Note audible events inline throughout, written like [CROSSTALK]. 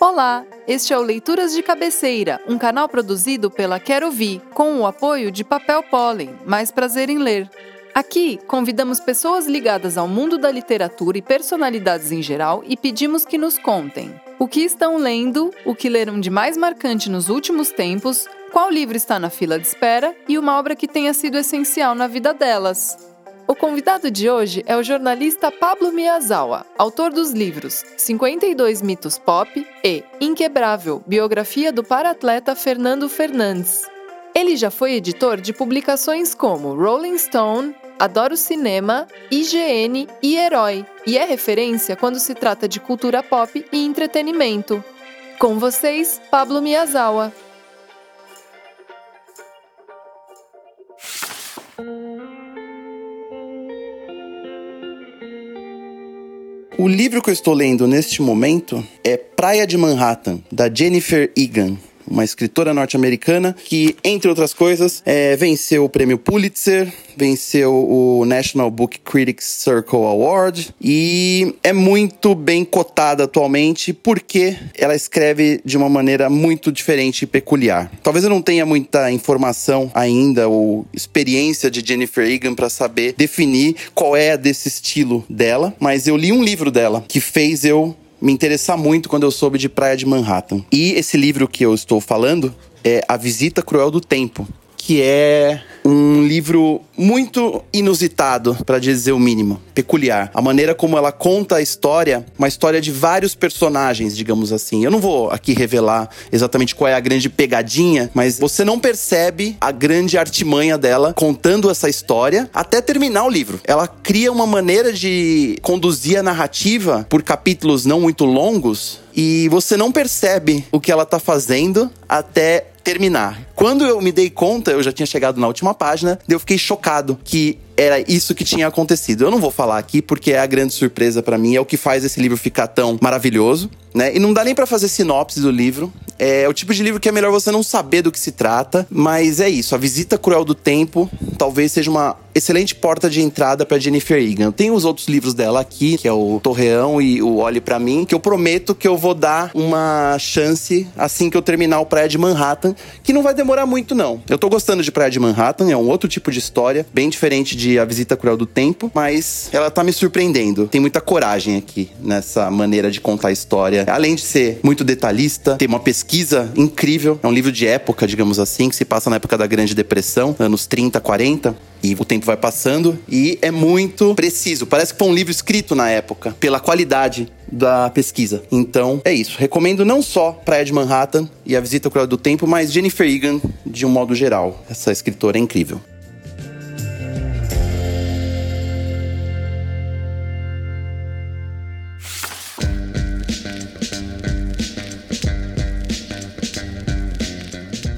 Olá, este é o Leituras de Cabeceira, um canal produzido pela Quero Ouvir, com o apoio de Papel Pólen, mais prazer em ler. Aqui, convidamos pessoas ligadas ao mundo da literatura e personalidades em geral e pedimos que nos contem o que estão lendo, o que leram de mais marcante nos últimos tempos, qual livro está na fila de espera e uma obra que tenha sido essencial na vida delas. O convidado de hoje é o jornalista Pablo Miyazawa, autor dos livros 52 Mitos Pop e Inquebrável, biografia do paratleta Fernando Fernandes. Ele já foi editor de publicações como Rolling Stone, Adoro Cinema, IGN e Herói, e é referência quando se trata de cultura pop e entretenimento. Com vocês, Pablo Miyazawa. O livro que eu estou lendo neste momento é Praia de Manhattan, da Jennifer Egan uma escritora norte-americana que, entre outras coisas, é, venceu o prêmio Pulitzer, venceu o National Book Critics Circle Award e é muito bem cotada atualmente porque ela escreve de uma maneira muito diferente e peculiar. Talvez eu não tenha muita informação ainda ou experiência de Jennifer Egan para saber definir qual é desse estilo dela, mas eu li um livro dela que fez eu me interessar muito quando eu soube de Praia de Manhattan. E esse livro que eu estou falando é A Visita Cruel do Tempo, que é um livro muito inusitado, para dizer o mínimo, peculiar. A maneira como ela conta a história, uma história de vários personagens, digamos assim. Eu não vou aqui revelar exatamente qual é a grande pegadinha, mas você não percebe a grande artimanha dela contando essa história até terminar o livro. Ela cria uma maneira de conduzir a narrativa por capítulos não muito longos e você não percebe o que ela tá fazendo até terminar. Quando eu me dei conta, eu já tinha chegado na última página, eu fiquei chocado que era isso que tinha acontecido. Eu não vou falar aqui porque é a grande surpresa para mim, é o que faz esse livro ficar tão maravilhoso, né? E não dá nem para fazer sinopse do livro. É o tipo de livro que é melhor você não saber do que se trata, mas é isso. A Visita Cruel do Tempo talvez seja uma excelente porta de entrada para Jennifer Egan. Tem os outros livros dela aqui, que é o Torreão e o Olhe para mim, que eu prometo que eu vou dar uma chance assim que eu terminar o Praia de Manhattan, que não vai demorar muito não. Eu tô gostando de Praia de Manhattan, é um outro tipo de história, bem diferente de A Visita Cruel do Tempo, mas ela tá me surpreendendo. Tem muita coragem aqui nessa maneira de contar a história. Além de ser muito detalhista, tem uma pesquisa incrível. É um livro de época, digamos assim, que se passa na época da Grande Depressão, anos 30, 40. E o tempo vai passando e é muito preciso. Parece que foi um livro escrito na época, pela qualidade da pesquisa. Então, é isso. Recomendo não só Praia de Manhattan e A Visita Cruel do Tempo, mas Jennifer Egan de um modo geral. Essa escritora é incrível.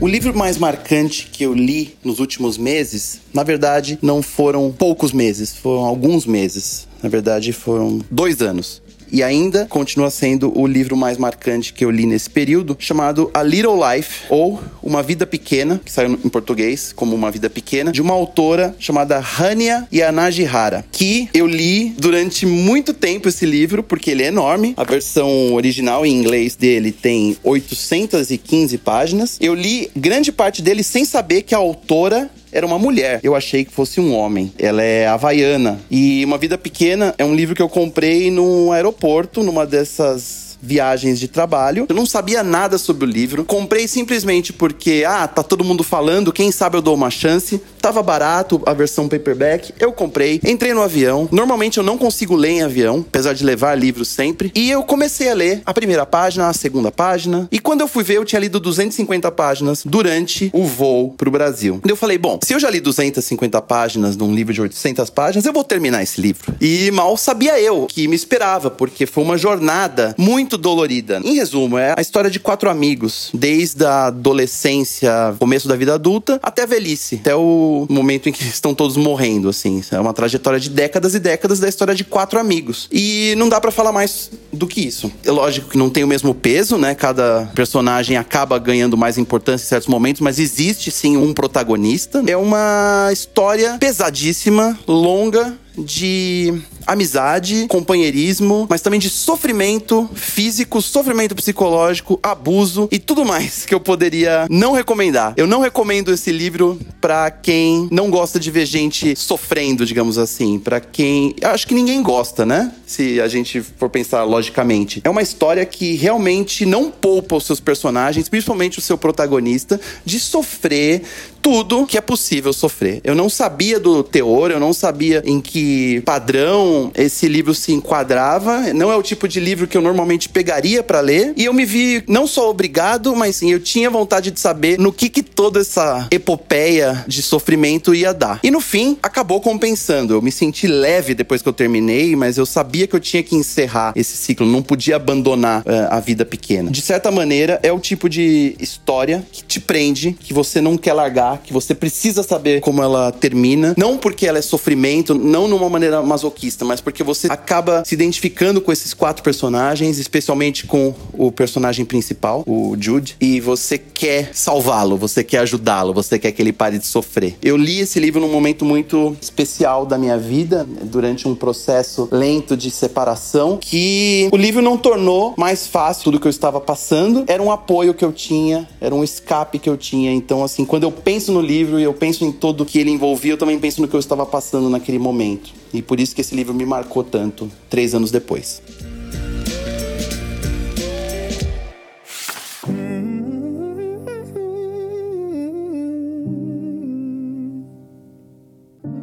O livro mais marcante que eu li nos últimos meses, na verdade, não foram poucos meses, foram alguns meses. Na verdade, foram dois anos e ainda continua sendo o livro mais marcante que eu li nesse período, chamado A Little Life, ou Uma Vida Pequena, que saiu em português como Uma Vida Pequena, de uma autora chamada Hania Yanagihara, que eu li durante muito tempo esse livro, porque ele é enorme. A versão original em inglês dele tem 815 páginas. Eu li grande parte dele sem saber que a autora era uma mulher. Eu achei que fosse um homem. Ela é havaiana. E Uma Vida Pequena é um livro que eu comprei no aeroporto, numa dessas viagens de trabalho. Eu não sabia nada sobre o livro. Comprei simplesmente porque, ah, tá todo mundo falando, quem sabe eu dou uma chance. Tava barato a versão paperback. Eu comprei, entrei no avião. Normalmente eu não consigo ler em avião, apesar de levar livros sempre. E eu comecei a ler a primeira página, a segunda página. E quando eu fui ver, eu tinha lido 250 páginas durante o voo pro Brasil. Eu falei, bom, se eu já li 250 páginas num livro de 800 páginas, eu vou terminar esse livro. E mal sabia eu que me esperava, porque foi uma jornada muito muito dolorida. Em resumo, é a história de quatro amigos, desde a adolescência, começo da vida adulta, até a velhice, até o momento em que [LAUGHS] estão todos morrendo, assim. É uma trajetória de décadas e décadas da história de quatro amigos. E não dá para falar mais do que isso. É lógico que não tem o mesmo peso, né? Cada personagem acaba ganhando mais importância em certos momentos, mas existe sim um protagonista. É uma história pesadíssima, longa, de amizade, companheirismo, mas também de sofrimento físico, sofrimento psicológico, abuso e tudo mais que eu poderia não recomendar. Eu não recomendo esse livro para quem não gosta de ver gente sofrendo, digamos assim, para quem, acho que ninguém gosta, né? Se a gente for pensar logicamente. É uma história que realmente não poupa os seus personagens, principalmente o seu protagonista, de sofrer tudo que é possível sofrer. Eu não sabia do teor, eu não sabia em que padrão esse livro se enquadrava. Não é o tipo de livro que eu normalmente pegaria para ler. E eu me vi não só obrigado, mas sim, eu tinha vontade de saber no que que toda essa epopeia de sofrimento ia dar. E no fim, acabou compensando. Eu me senti leve depois que eu terminei, mas eu sabia que eu tinha que encerrar esse ciclo, não podia abandonar uh, a vida pequena. De certa maneira, é o tipo de história que te prende, que você não quer largar que você precisa saber como ela termina. Não porque ela é sofrimento, não numa maneira masoquista, mas porque você acaba se identificando com esses quatro personagens, especialmente com o personagem principal, o Jude, e você quer salvá-lo, você quer ajudá-lo, você quer que ele pare de sofrer. Eu li esse livro num momento muito especial da minha vida, durante um processo lento de separação, que o livro não tornou mais fácil tudo que eu estava passando, era um apoio que eu tinha, era um escape que eu tinha. Então, assim, quando eu penso no livro e eu penso em tudo que ele envolvia, eu também penso no que eu estava passando naquele momento. E por isso que esse livro me marcou tanto, três anos depois.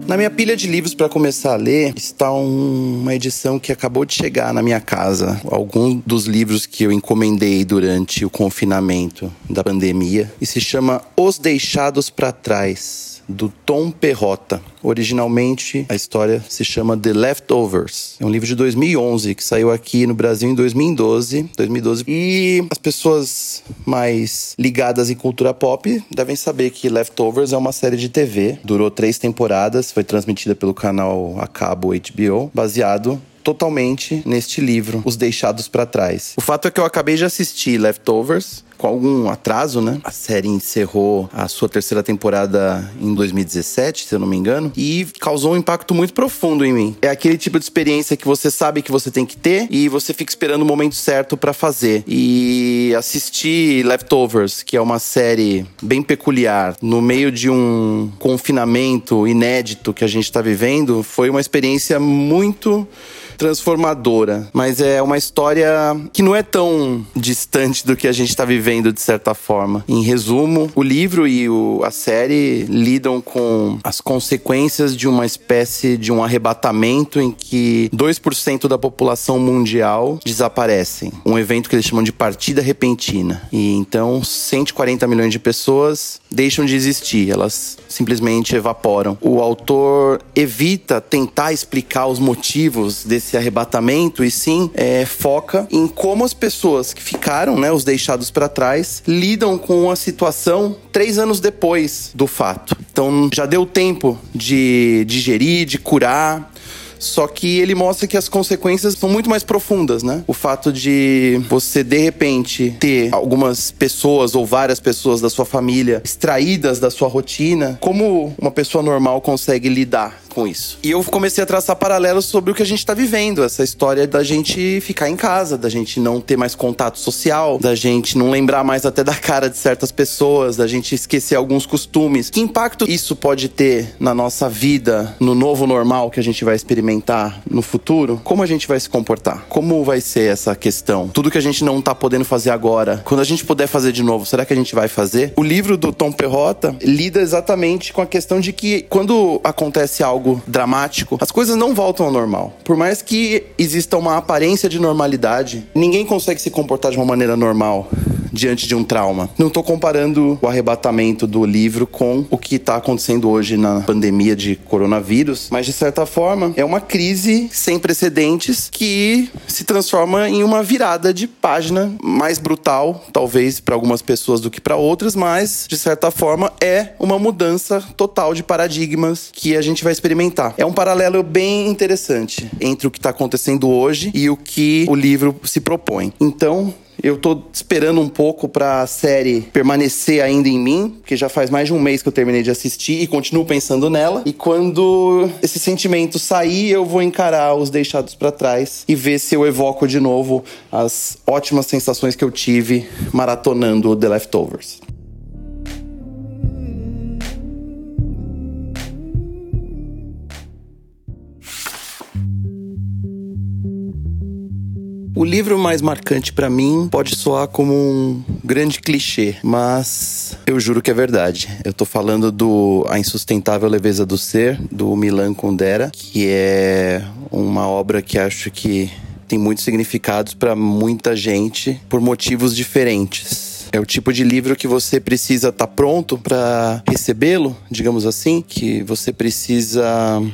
Na minha pilha de livros para começar a ler está um, uma edição que acabou de chegar na minha casa. Alguns dos livros que eu encomendei durante o confinamento da pandemia e se chama Os Deixados para Trás do Tom Perrota. Originalmente, a história se chama The Leftovers. É um livro de 2011 que saiu aqui no Brasil em 2012. 2012. E as pessoas mais ligadas em cultura pop devem saber que Leftovers é uma série de TV. Durou três temporadas, foi transmitida pelo canal a cabo HBO, baseado totalmente neste livro, Os Deixados para Trás. O fato é que eu acabei de assistir Leftovers, com algum atraso, né? A série encerrou a sua terceira temporada em 2017, se eu não me engano, e causou um impacto muito profundo em mim. É aquele tipo de experiência que você sabe que você tem que ter e você fica esperando o momento certo para fazer. E assistir Leftovers, que é uma série bem peculiar, no meio de um confinamento inédito que a gente tá vivendo, foi uma experiência muito transformadora. Mas é uma história que não é tão distante do que a gente está vivendo, de certa forma. Em resumo, o livro e o, a série lidam com as consequências de uma espécie de um arrebatamento em que 2% da população mundial desaparecem. Um evento que eles chamam de partida repentina. E então 140 milhões de pessoas deixam de existir, elas simplesmente evaporam. O autor evita tentar explicar os motivos desse esse arrebatamento e sim é, foca em como as pessoas que ficaram, né, os deixados para trás, lidam com a situação três anos depois do fato. Então já deu tempo de digerir, de curar, só que ele mostra que as consequências são muito mais profundas, né? O fato de você, de repente, ter algumas pessoas ou várias pessoas da sua família extraídas da sua rotina, como uma pessoa normal consegue lidar com isso. E eu comecei a traçar paralelos sobre o que a gente tá vivendo, essa história da gente ficar em casa, da gente não ter mais contato social, da gente não lembrar mais até da cara de certas pessoas, da gente esquecer alguns costumes. Que impacto isso pode ter na nossa vida, no novo normal que a gente vai experimentar no futuro? Como a gente vai se comportar? Como vai ser essa questão? Tudo que a gente não tá podendo fazer agora, quando a gente puder fazer de novo, será que a gente vai fazer? O livro do Tom Perrota lida exatamente com a questão de que quando acontece algo algo dramático, as coisas não voltam ao normal. Por mais que exista uma aparência de normalidade, ninguém consegue se comportar de uma maneira normal diante de um trauma. Não estou comparando o arrebatamento do livro com o que está acontecendo hoje na pandemia de coronavírus, mas de certa forma é uma crise sem precedentes que se transforma em uma virada de página mais brutal, talvez para algumas pessoas do que para outras, mas de certa forma é uma mudança total de paradigmas que a gente vai experimentar. É um paralelo bem interessante entre o que está acontecendo hoje e o que o livro se propõe. Então, Eu tô esperando um pouco pra série permanecer ainda em mim, porque já faz mais de um mês que eu terminei de assistir e continuo pensando nela. E quando esse sentimento sair, eu vou encarar os deixados para trás e ver se eu evoco de novo as ótimas sensações que eu tive maratonando The Leftovers. O livro mais marcante para mim pode soar como um grande clichê, mas eu juro que é verdade. Eu tô falando do A Insustentável Leveza do Ser, do Milan Kundera, que é uma obra que acho que tem muitos significados para muita gente por motivos diferentes. É o tipo de livro que você precisa estar tá pronto para recebê-lo, digamos assim, que você precisa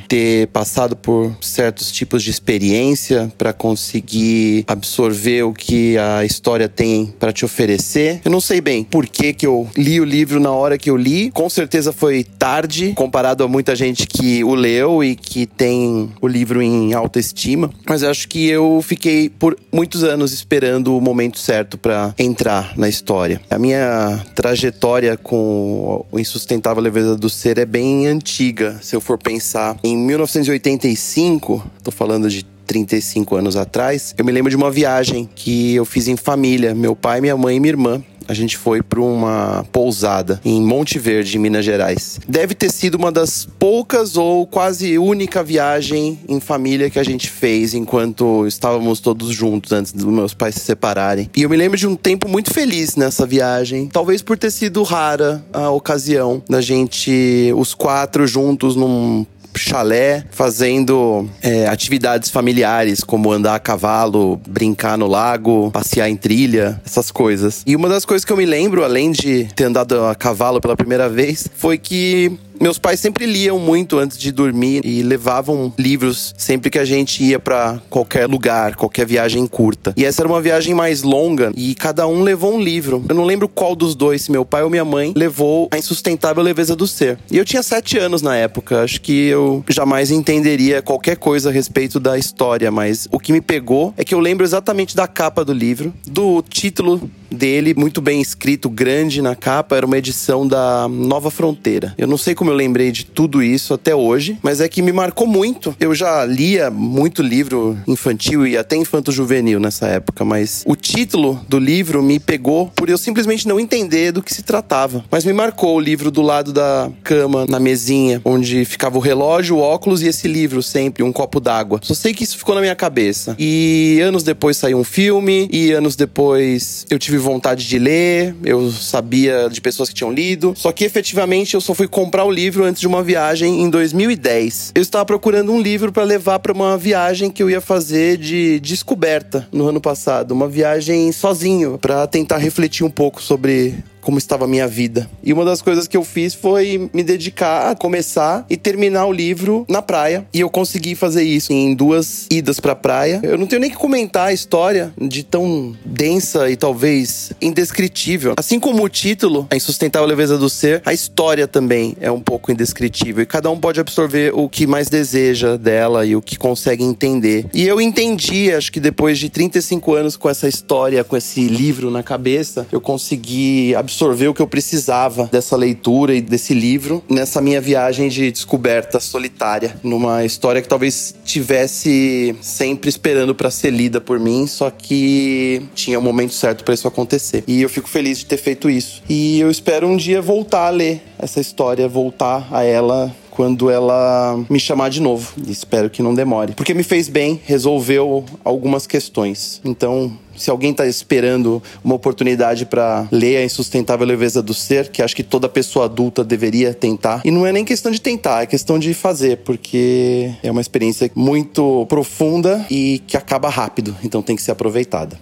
ter passado por certos tipos de experiência para conseguir absorver o que a história tem para te oferecer. Eu não sei bem por que, que eu li o livro na hora que eu li. Com certeza foi tarde comparado a muita gente que o leu e que tem o livro em alta estima, mas acho que eu fiquei por muitos anos esperando o momento certo para entrar na história história. A minha trajetória com o Insustentável Leveza do Ser é bem antiga. Se eu for pensar em 1985, tô falando de 35 anos atrás, eu me lembro de uma viagem que eu fiz em família, meu pai, minha mãe e minha irmã a gente foi para uma pousada em Monte Verde, em Minas Gerais. Deve ter sido uma das poucas ou quase única viagem em família que a gente fez enquanto estávamos todos juntos antes dos meus pais se separarem. E eu me lembro de um tempo muito feliz nessa viagem, talvez por ter sido rara a ocasião da gente, os quatro juntos num chalé, fazendo é, atividades familiares, como andar a cavalo, brincar no lago, passear em trilha, essas coisas. E uma das coisas que eu me lembro, além de ter andado a cavalo pela primeira vez, foi que meus pais sempre liam muito antes de dormir e levavam livros sempre que a gente ia para qualquer lugar, qualquer viagem curta. E essa era uma viagem mais longa e cada um levou um livro. Eu não lembro qual dos dois, meu pai ou minha mãe, levou A Insustentável Leveza do Ser. E eu tinha sete anos na época. Acho que eu jamais entenderia qualquer coisa a respeito da história, mas o que me pegou é que eu lembro exatamente da capa do livro, do título dele, muito bem escrito, grande na capa, era uma edição da Nova Fronteira. Eu não sei como eu lembrei de tudo isso até hoje, mas é que me marcou muito. Eu já lia muito livro infantil e até infanto-juvenil nessa época, mas o título do livro me pegou por eu simplesmente não entender do que se tratava. Mas me marcou o livro do lado da cama, na mesinha, onde ficava o relógio, o óculos e esse livro sempre, um copo d'água. Só sei que isso ficou na minha cabeça. E anos depois saiu um filme, e anos depois eu tive vontade de ler, eu sabia de pessoas que tinham lido, só que efetivamente eu só fui comprar o livro antes de uma viagem em 2010. Eu estava procurando um livro para levar para uma viagem que eu ia fazer de descoberta no ano passado, uma viagem sozinho, para tentar refletir um pouco sobre como estava a minha vida. E uma das coisas que eu fiz foi me dedicar a começar e terminar o livro na praia. E eu consegui fazer isso em duas idas pra praia. Eu não tenho nem que comentar a história de tão densa e talvez indescritível. Assim como o título, A Insustentável Leveza do Ser, a história também é um pouco indescritível. E cada um pode absorver o que mais deseja dela e o que consegue entender. E eu entendi, acho que depois de 35 anos com essa história, com esse livro na cabeça, eu consegui absorver absorver o que eu precisava dessa leitura e desse livro nessa minha viagem de descoberta solitária, numa história que talvez tivesse sempre esperando para ser lida por mim, só que tinha o um momento certo para isso acontecer. E eu fico feliz de ter feito isso. E eu espero um dia voltar a ler essa história, voltar a ela quando ela me chamar de novo. Espero que não demore. Porque me fez bem, resolveu algumas questões. Então, se alguém está esperando uma oportunidade para ler a insustentável leveza do ser, que acho que toda pessoa adulta deveria tentar. E não é nem questão de tentar, é questão de fazer, porque é uma experiência muito profunda e que acaba rápido, então tem que ser aproveitada.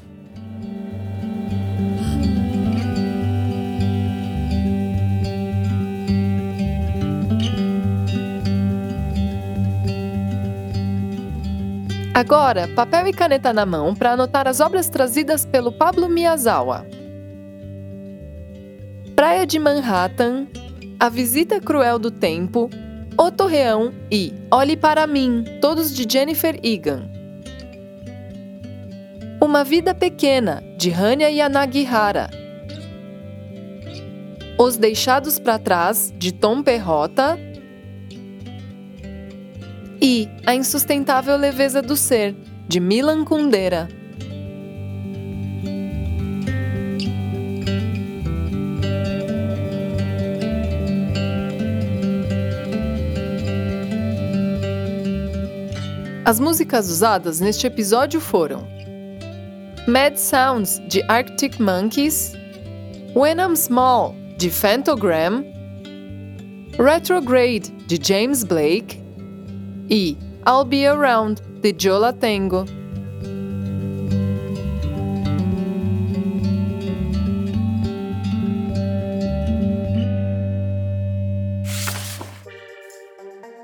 Agora, papel e caneta na mão para anotar as obras trazidas pelo Pablo Miyazawa. Praia de Manhattan, A Visita Cruel do Tempo, O Torreão e Olhe para mim, todos de Jennifer Egan. Uma Vida Pequena, de Hanya Yanagihara. Os Deixados para Trás, de Tom Perrota. E A Insustentável Leveza do Ser, de Milan Kundera. As músicas usadas neste episódio foram Mad Sounds, de Arctic Monkeys, When I'm Small, de Phantogram, Retrograde, de James Blake e I'll Be Around, de Jola Tango.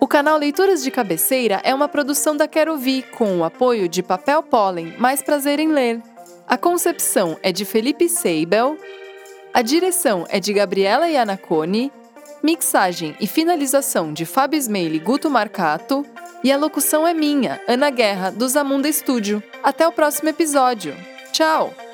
O canal Leituras de Cabeceira é uma produção da Quero Vi, com o apoio de Papel Pólen, mais prazer em ler. A concepção é de Felipe Seibel, a direção é de Gabriela Iannacone, mixagem e finalização de Fábio Smeili e Guto Marcato, e a locução é minha, Ana Guerra, do Zamunda Estúdio. Até o próximo episódio. Tchau!